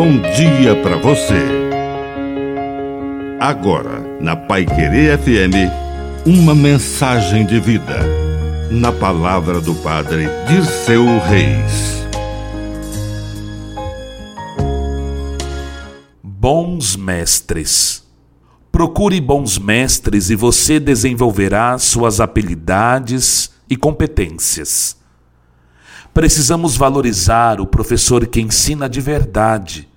bom dia para você. Agora, na Pai Querer FM, uma mensagem de vida. Na palavra do Padre de seu Reis. Bons mestres. Procure bons mestres e você desenvolverá suas habilidades e competências. Precisamos valorizar o professor que ensina de verdade.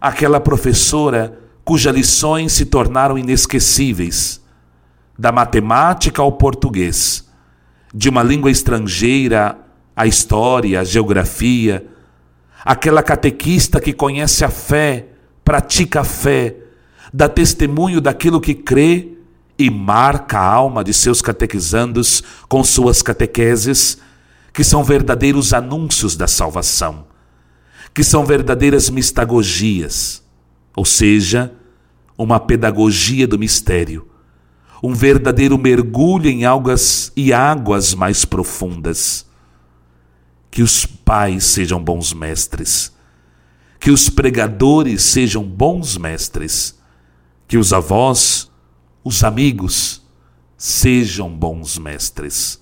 Aquela professora cujas lições se tornaram inesquecíveis, da matemática ao português, de uma língua estrangeira à história, à geografia, aquela catequista que conhece a fé, pratica a fé, dá testemunho daquilo que crê e marca a alma de seus catequizandos com suas catequeses que são verdadeiros anúncios da salvação, que são verdadeiras mistagogias, ou seja, uma pedagogia do mistério, um verdadeiro mergulho em algas e águas mais profundas. Que os pais sejam bons mestres, que os pregadores sejam bons mestres, que os avós, os amigos, sejam bons mestres